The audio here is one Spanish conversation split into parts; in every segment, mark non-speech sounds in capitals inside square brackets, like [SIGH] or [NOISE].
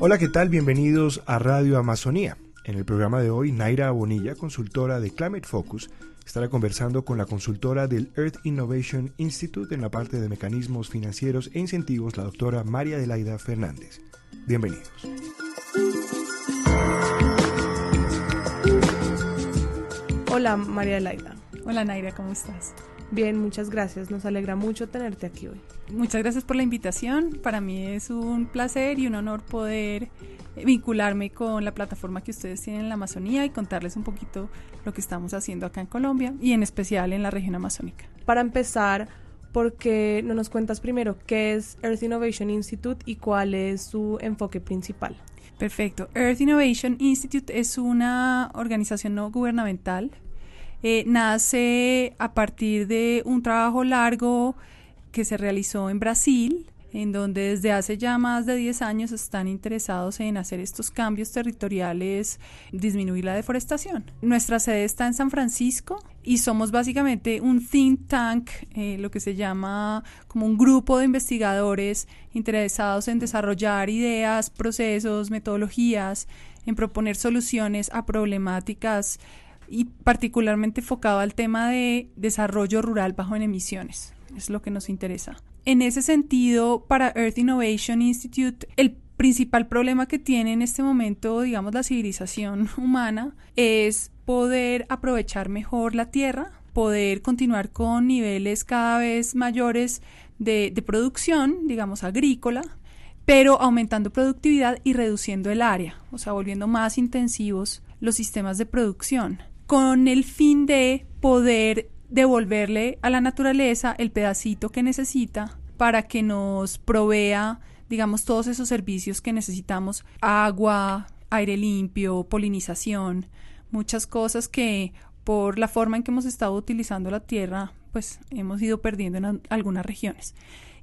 Hola, ¿qué tal? Bienvenidos a Radio Amazonía. En el programa de hoy, Naira Bonilla, consultora de Climate Focus, estará conversando con la consultora del Earth Innovation Institute en la parte de mecanismos financieros e incentivos, la doctora María Adelaida Fernández. Bienvenidos. Hola María Adelaida. Hola Naira, ¿cómo estás? Bien, muchas gracias. Nos alegra mucho tenerte aquí hoy. Muchas gracias por la invitación. Para mí es un placer y un honor poder vincularme con la plataforma que ustedes tienen en la Amazonía y contarles un poquito lo que estamos haciendo acá en Colombia y en especial en la región amazónica. Para empezar, ¿por qué no nos cuentas primero qué es Earth Innovation Institute y cuál es su enfoque principal? Perfecto. Earth Innovation Institute es una organización no gubernamental eh, nace a partir de un trabajo largo que se realizó en Brasil, en donde desde hace ya más de 10 años están interesados en hacer estos cambios territoriales, disminuir la deforestación. Nuestra sede está en San Francisco y somos básicamente un think tank, eh, lo que se llama como un grupo de investigadores interesados en desarrollar ideas, procesos, metodologías, en proponer soluciones a problemáticas y particularmente enfocado al tema de desarrollo rural bajo en emisiones. Es lo que nos interesa. En ese sentido, para Earth Innovation Institute, el principal problema que tiene en este momento, digamos, la civilización [LAUGHS] humana es poder aprovechar mejor la tierra, poder continuar con niveles cada vez mayores de, de producción, digamos, agrícola, pero aumentando productividad y reduciendo el área, o sea, volviendo más intensivos los sistemas de producción con el fin de poder devolverle a la naturaleza el pedacito que necesita para que nos provea, digamos, todos esos servicios que necesitamos, agua, aire limpio, polinización, muchas cosas que por la forma en que hemos estado utilizando la tierra, pues hemos ido perdiendo en algunas regiones.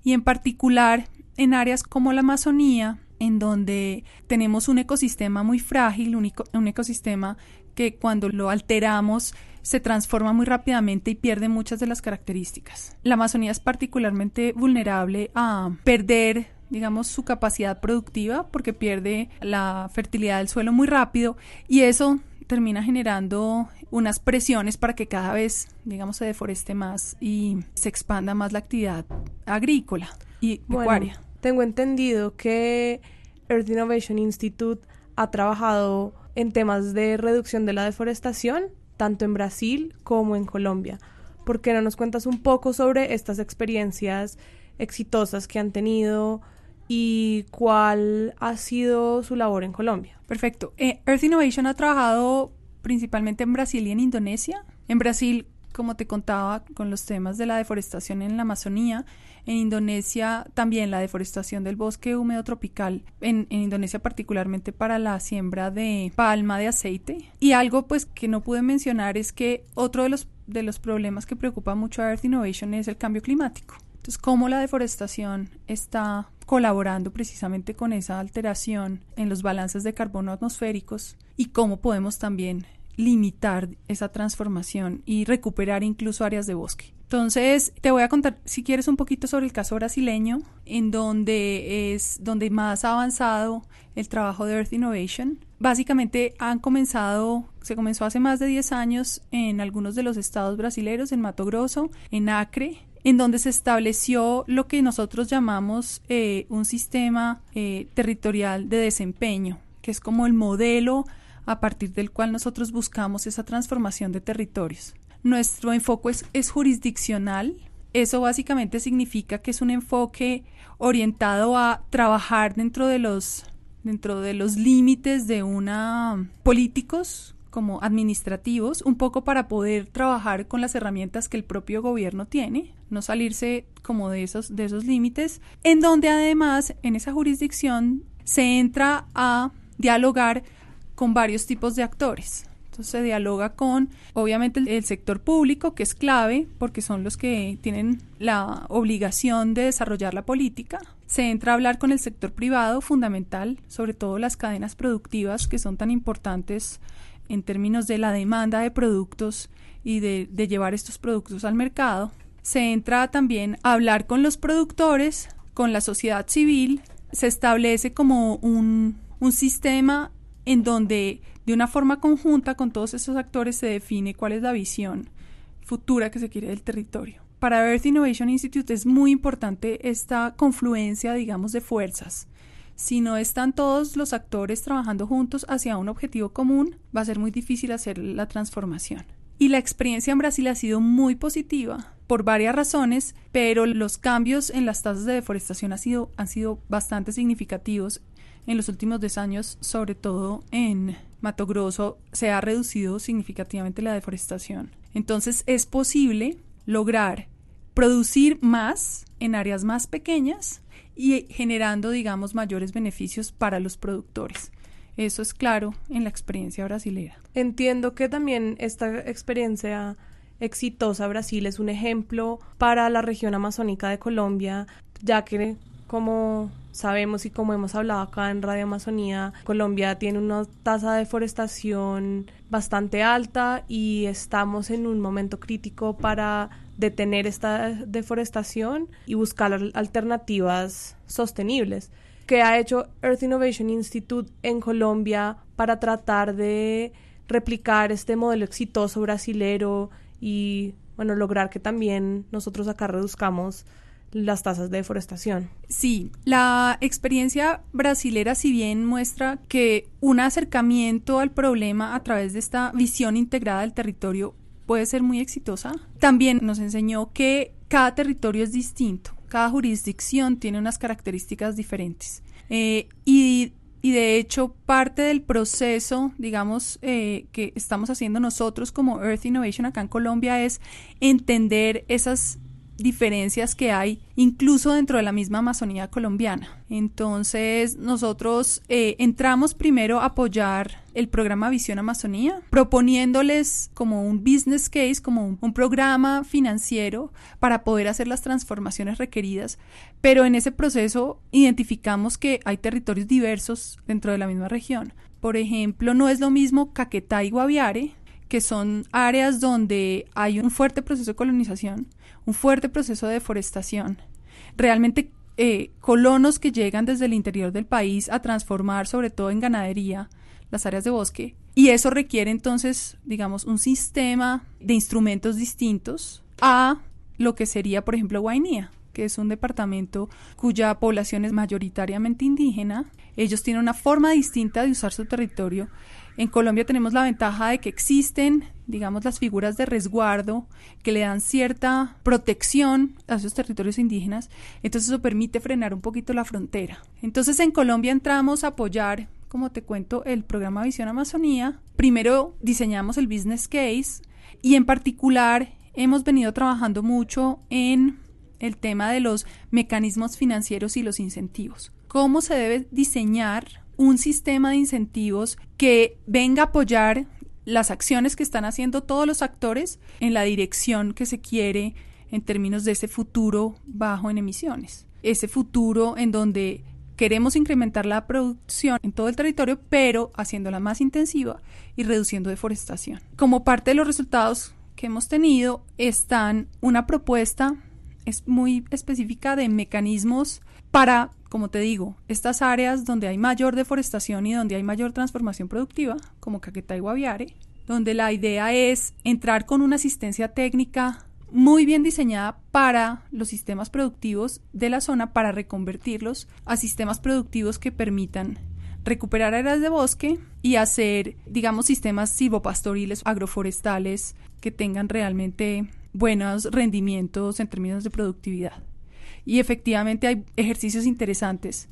Y en particular en áreas como la Amazonía, en donde tenemos un ecosistema muy frágil, un, un ecosistema que cuando lo alteramos se transforma muy rápidamente y pierde muchas de las características. La Amazonía es particularmente vulnerable a perder digamos, su capacidad productiva porque pierde la fertilidad del suelo muy rápido y eso termina generando unas presiones para que cada vez, digamos, se deforeste más y se expanda más la actividad agrícola y pecuaria. Tengo entendido que Earth Innovation Institute ha trabajado en temas de reducción de la deforestación, tanto en Brasil como en Colombia. ¿Por qué no nos cuentas un poco sobre estas experiencias exitosas que han tenido y cuál ha sido su labor en Colombia? Perfecto. Eh, Earth Innovation ha trabajado principalmente en Brasil y en Indonesia. En Brasil como te contaba, con los temas de la deforestación en la Amazonía. En Indonesia también la deforestación del bosque húmedo tropical, en, Indonesia particularmente para la siembra de palma de aceite. Y algo pues que no pude mencionar es que otro de los, de los problemas que preocupa mucho a Earth Innovation es el cambio climático. Entonces, cómo la deforestación está colaborando precisamente con esa alteración en los balances de carbono atmosféricos y cómo podemos también limitar esa transformación y recuperar incluso áreas de bosque. Entonces, te voy a contar, si quieres, un poquito sobre el caso brasileño, en donde es donde más ha avanzado el trabajo de Earth Innovation. Básicamente han comenzado, se comenzó hace más de 10 años en algunos de los estados brasileños, en Mato Grosso, en Acre, en donde se estableció lo que nosotros llamamos eh, un sistema eh, territorial de desempeño, que es como el modelo a partir del cual nosotros buscamos esa transformación de territorios. Nuestro enfoque es, jurisdiccional. Eso básicamente significa que es un enfoque orientado a trabajar dentro de los dentro de los límites de una políticos como administrativos, un poco para poder trabajar con las herramientas que el propio gobierno tiene, no salirse como de esos, de esos límites, en donde además en esa jurisdicción se entra a dialogar con varios tipos de actores. Entonces se dialoga con, obviamente, el, sector público, que es clave, porque son los que tienen la obligación de desarrollar la política. Se entra a hablar con el sector privado, fundamental, sobre todo las cadenas productivas, que son tan importantes en términos de la demanda de productos y de, de llevar estos productos al mercado. Se entra también a hablar con los productores, con la sociedad civil, se establece como un un sistema en donde de una forma conjunta con todos esos actores se define cuál es la visión futura que se quiere del territorio. Para Earth Innovation Institute es muy importante esta confluencia, digamos, de fuerzas. Si no están todos los actores trabajando juntos hacia un objetivo común, va a ser muy difícil hacer la transformación. Y la experiencia en Brasil ha sido muy positiva por varias razones, pero los cambios en las tasas de deforestación han sido, han sido bastante significativos en los últimos 10 años, sobre todo en Mato Grosso, se ha reducido significativamente la deforestación. Entonces es posible lograr producir más en áreas más pequeñas y generando, digamos, mayores beneficios para los productores. Eso es claro en la experiencia brasilera. Entiendo que también esta experiencia exitosa Brasil es un ejemplo para la región amazónica de Colombia, ya que como sabemos y como hemos hablado acá en Radio Amazonía, Colombia tiene una tasa de deforestación bastante alta y estamos en un momento crítico para detener esta deforestación y buscar alternativas sostenibles. ¿Qué ha hecho Earth Innovation Institute en Colombia para tratar de replicar este modelo exitoso brasilero y bueno, lograr que también nosotros acá reduzcamos las tasas de deforestación. Sí, la experiencia brasilera si bien muestra que un acercamiento al problema a través de esta visión integrada del territorio puede ser muy exitosa, también nos enseñó que cada territorio es distinto, cada jurisdicción tiene unas características diferentes. Eh, y, de hecho, parte del proceso, digamos, eh, que estamos haciendo nosotros como Earth Innovation acá en Colombia es entender esas diferencias que hay incluso dentro de la misma Amazonía colombiana. Entonces nosotros eh, entramos primero a apoyar el programa Visión Amazonía, proponiéndoles como un business case, como un, un, programa financiero para poder hacer las transformaciones requeridas, pero en ese proceso identificamos que hay territorios diversos dentro de la misma región. Por ejemplo, no es lo mismo Caquetá y Guaviare, que son áreas donde hay un fuerte proceso de colonización, un fuerte proceso de deforestación. Realmente eh, colonos que llegan desde el interior del país a transformar, sobre todo en ganadería, las áreas de bosque. Y eso requiere entonces, digamos, un sistema de instrumentos distintos a lo que sería, por ejemplo, Guainía, que es un departamento cuya población es mayoritariamente indígena. Ellos tienen una forma distinta de usar su territorio en Colombia tenemos la ventaja de que existen, digamos, las figuras de resguardo que le dan cierta protección a esos territorios indígenas, entonces eso permite frenar un poquito la frontera. Entonces en Colombia entramos a apoyar, como te cuento, el programa Visión Amazonía. Primero diseñamos el business case y en particular hemos venido trabajando mucho en el tema de los mecanismos financieros y los incentivos. ¿Cómo se debe diseñar un sistema de incentivos que venga a apoyar las acciones que están haciendo todos los actores en la dirección que se quiere en términos de ese futuro bajo en emisiones. Ese futuro en donde queremos incrementar la producción en todo el territorio, pero haciéndola más intensiva y reduciendo deforestación. Como parte de los resultados que hemos tenido están una propuesta es muy específica de mecanismos para como te digo, estas áreas donde hay mayor deforestación y donde hay mayor transformación productiva, como Caquetá y Guaviare, donde la idea es entrar con una asistencia técnica muy bien diseñada para los sistemas productivos de la zona para reconvertirlos a sistemas productivos que permitan recuperar áreas de bosque y hacer, digamos, sistemas silvopastoriles, agroforestales que tengan realmente buenos rendimientos en términos de productividad. Y efectivamente hay ejercicios interesantes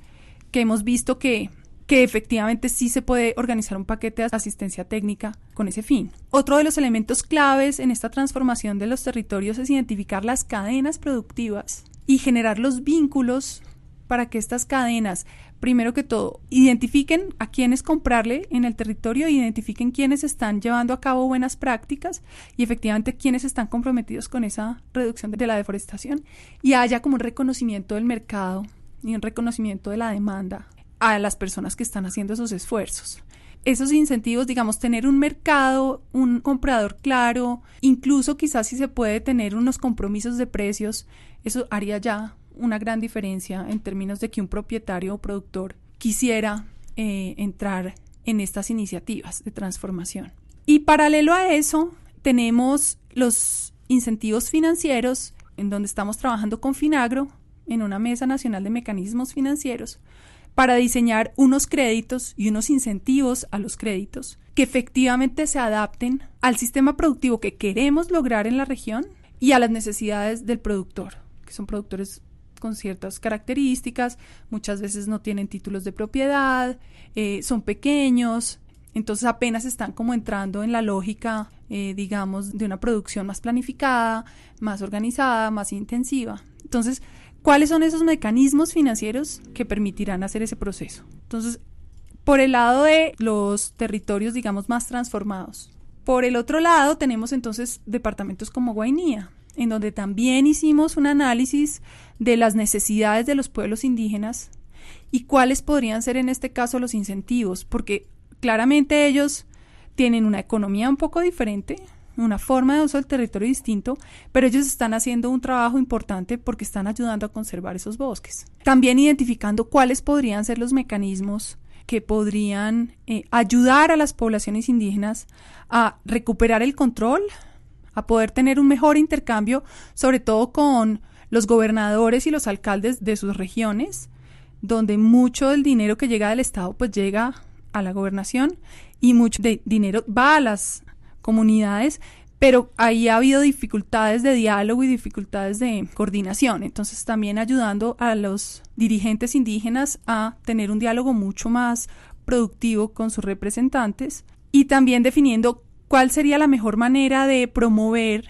que hemos visto que, que efectivamente sí se puede organizar un paquete de asistencia técnica con ese fin. Otro de los elementos claves en esta transformación de los territorios es identificar las cadenas productivas y generar los vínculos para que estas cadenas primero que todo, identifiquen a quiénes comprarle en el territorio, identifiquen quiénes están llevando a cabo buenas prácticas y efectivamente quiénes están comprometidos con esa reducción de la deforestación y haya como un reconocimiento del mercado y un reconocimiento de la demanda a las personas que están haciendo esos esfuerzos. Esos incentivos, digamos, tener un mercado, un comprador claro, incluso quizás si se puede tener unos compromisos de precios, eso haría ya una gran diferencia en términos de que un propietario o productor quisiera eh, entrar en estas iniciativas de transformación. Y paralelo a eso, tenemos los incentivos financieros, en donde estamos trabajando con Finagro, en una mesa nacional de mecanismos financieros, para diseñar unos créditos y unos incentivos a los créditos que efectivamente se adapten al sistema productivo que queremos lograr en la región y a las necesidades del productor, que son productores con ciertas características, muchas veces no tienen títulos de propiedad, eh, son pequeños, entonces apenas están como entrando en la lógica, eh, digamos, de una producción más planificada, más organizada, más intensiva. Entonces, ¿cuáles son esos mecanismos financieros que permitirán hacer ese proceso? Entonces, por el lado de los territorios, digamos, más transformados. Por el otro lado, tenemos entonces departamentos como Guainía, en donde también hicimos un análisis de las necesidades de los pueblos indígenas y cuáles podrían ser en este caso los incentivos, porque claramente ellos tienen una economía un poco diferente, una forma de uso del territorio distinto, pero ellos están haciendo un trabajo importante porque están ayudando a conservar esos bosques. También identificando cuáles podrían ser los mecanismos que podrían eh, ayudar a las poblaciones indígenas a recuperar el control, a poder tener un mejor intercambio, sobre todo con los gobernadores y los alcaldes de sus regiones, donde mucho del dinero que llega del Estado pues llega a la gobernación y mucho de dinero va a las comunidades, pero ahí ha habido dificultades de diálogo y dificultades de coordinación. Entonces también ayudando a los dirigentes indígenas a tener un diálogo mucho más productivo con sus representantes y también definiendo cuál sería la mejor manera de promover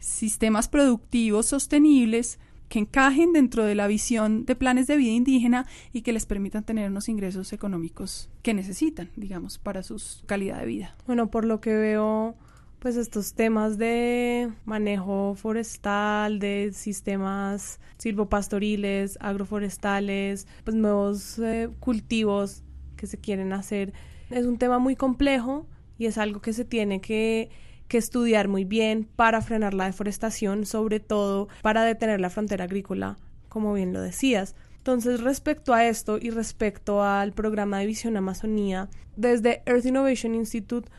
sistemas productivos sostenibles que encajen dentro de la visión de planes de vida indígena y que les permitan tener unos ingresos económicos que necesitan, digamos, para su calidad de vida. Bueno, por lo que veo, pues estos temas de manejo forestal, de sistemas silvopastoriles, agroforestales, pues nuevos eh, cultivos que se quieren hacer, es un tema muy complejo y es algo que se tiene que, estudiar muy bien para frenar la deforestación, sobre todo para detener la frontera agrícola, como bien lo decías. Entonces, respecto a esto y respecto al programa de Visión Amazonía, desde Earth Innovation Institute,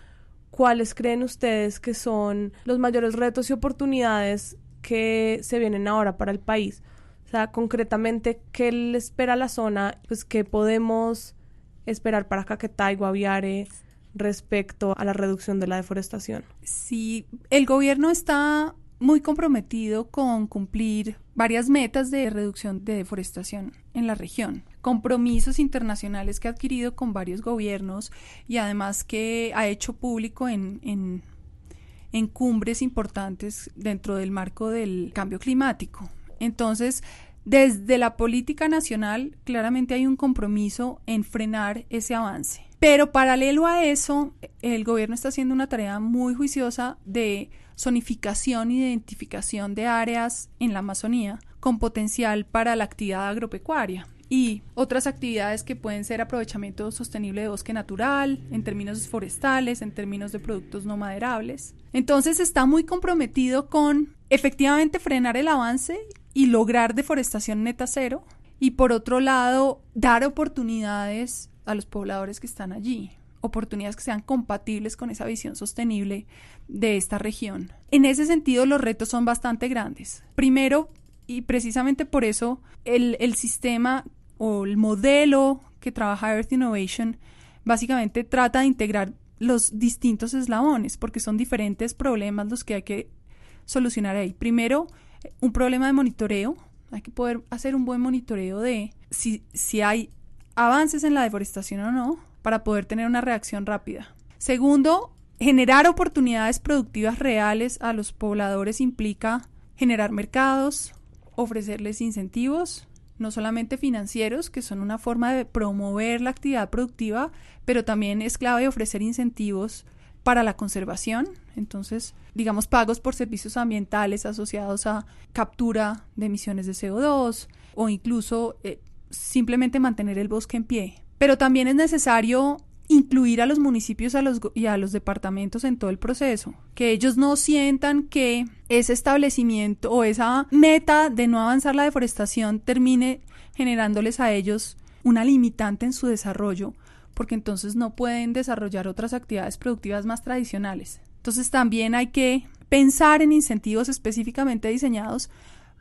¿cuáles creen ustedes que son los mayores retos y oportunidades que se vienen ahora para el país? O sea, concretamente, ¿qué le espera a la zona? Pues, ¿qué podemos esperar para Caquetá y Guaviare? Respecto a la reducción de la deforestación. Sí, el gobierno está muy comprometido con cumplir varias metas de reducción de deforestación en la región, compromisos internacionales que ha adquirido con varios gobiernos y además que ha hecho público en, en, en cumbres importantes dentro del marco del cambio climático. Entonces, desde la política nacional, claramente hay un compromiso en frenar ese avance. Pero paralelo a eso, el gobierno está haciendo una tarea muy juiciosa de zonificación e identificación de áreas en la Amazonía con potencial para la actividad agropecuaria y otras actividades que pueden ser aprovechamiento sostenible de bosque natural, en términos forestales, en términos de productos no maderables. Entonces está muy comprometido con efectivamente frenar el avance y lograr deforestación neta cero y por otro lado dar oportunidades a los pobladores que están allí, oportunidades que sean compatibles con esa visión sostenible de esta región. En ese sentido los retos son bastante grandes. Primero, y precisamente por eso el, el sistema o el modelo que trabaja Earth Innovation básicamente trata de integrar los distintos eslabones, porque son diferentes problemas los que hay que solucionar ahí. Primero, un problema de monitoreo. Hay que poder hacer un buen monitoreo de si, si hay avances en la deforestación o no, para poder tener una reacción rápida. Segundo, generar oportunidades productivas reales a los pobladores implica generar mercados, ofrecerles incentivos, no solamente financieros, que son una forma de promover la actividad productiva, pero también es clave ofrecer incentivos para la conservación, entonces, digamos, pagos por servicios ambientales asociados a captura de emisiones de CO2 o incluso eh, simplemente mantener el bosque en pie. Pero también es necesario incluir a los municipios y a los departamentos en todo el proceso, que ellos no sientan que ese establecimiento o esa meta de no avanzar la deforestación termine generándoles a ellos una limitante en su desarrollo porque entonces no pueden desarrollar otras actividades productivas más tradicionales. Entonces también hay que pensar en incentivos específicamente diseñados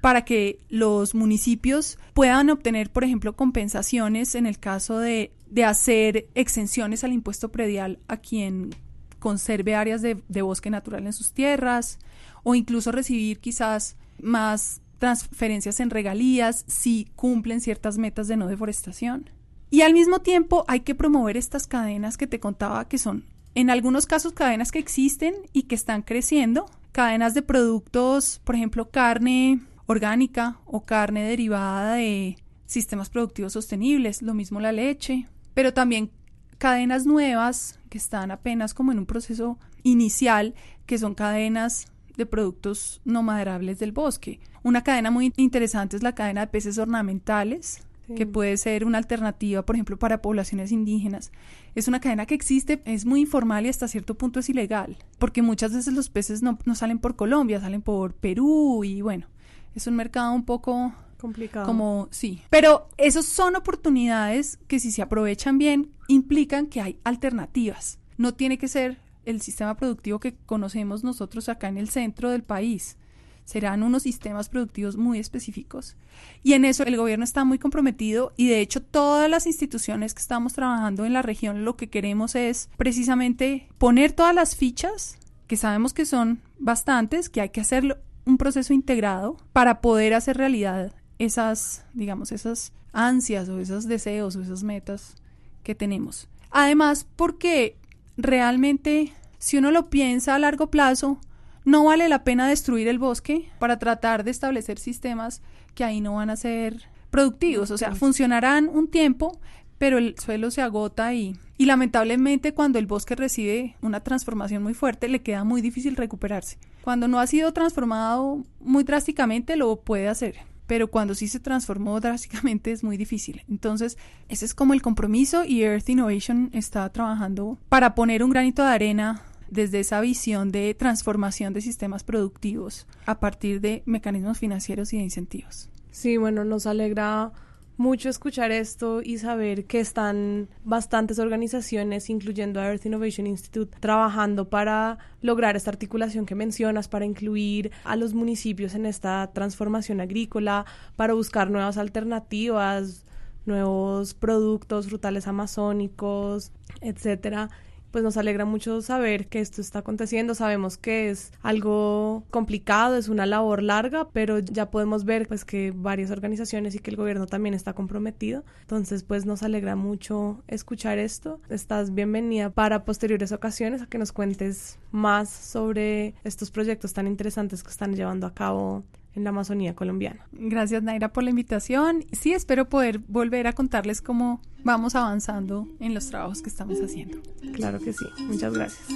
para que los municipios puedan obtener, por ejemplo, compensaciones en el caso de, de hacer exenciones al impuesto predial a quien conserve áreas de, de bosque natural en sus tierras o incluso recibir quizás más transferencias en regalías si cumplen ciertas metas de no deforestación. Y al mismo tiempo hay que promover estas cadenas que te contaba que son en algunos casos cadenas que existen y que están creciendo, cadenas de productos, por ejemplo, carne orgánica o carne derivada de sistemas productivos sostenibles, lo mismo la leche, pero también cadenas nuevas que están apenas como en un proceso inicial, que son cadenas de productos no maderables del bosque. Una cadena muy interesante es la cadena de peces ornamentales, que puede ser una alternativa, por ejemplo, para poblaciones indígenas. Es una cadena que existe, es muy informal y hasta cierto punto es ilegal, porque muchas veces los peces no, no salen por Colombia, salen por Perú y bueno, es un mercado un poco complicado. Como sí, pero esos son oportunidades que si se aprovechan bien implican que hay alternativas. No tiene que ser el sistema productivo que conocemos nosotros acá en el centro del país. Serán unos sistemas productivos muy específicos. Y en eso el gobierno está muy comprometido y de hecho todas las instituciones que estamos trabajando en la región lo que queremos es precisamente poner todas las fichas, que sabemos que son bastantes, que hay que hacerlo un proceso integrado para poder hacer realidad esas, digamos, esas ansias o esos deseos o esas metas que tenemos. Además, porque realmente, si uno lo piensa a largo plazo, no vale la pena destruir el bosque para tratar de establecer sistemas que ahí no van a ser productivos, o sea, funcionarán un tiempo, pero el suelo se agota y, y lamentablemente cuando el bosque recibe una transformación muy fuerte le queda muy difícil recuperarse. Cuando no ha sido transformado muy drásticamente lo puede hacer, pero cuando sí se transformó drásticamente es muy difícil. Entonces, ese es como el compromiso y Earth Innovation está trabajando para poner un granito de arena desde esa visión de transformación de sistemas productivos a partir de mecanismos financieros y de incentivos. Sí, bueno, nos alegra mucho escuchar esto y saber que están bastantes organizaciones, incluyendo a Earth Innovation Institute, trabajando para lograr esta articulación que mencionas, para incluir a los municipios en esta transformación agrícola, para buscar nuevas alternativas, nuevos productos frutales amazónicos, etcétera pues nos alegra mucho saber que esto está aconteciendo. Sabemos que es algo complicado, es una labor larga, pero ya podemos ver pues que varias organizaciones y que el gobierno también está comprometido. Entonces, pues nos alegra mucho escuchar esto. Estás bienvenida para posteriores ocasiones a que nos cuentes más sobre estos proyectos tan interesantes que están llevando a cabo en la Amazonía colombiana. Gracias Naira por la invitación. Sí, espero poder volver a contarles cómo vamos avanzando en los trabajos que estamos haciendo. Claro que sí. Muchas gracias.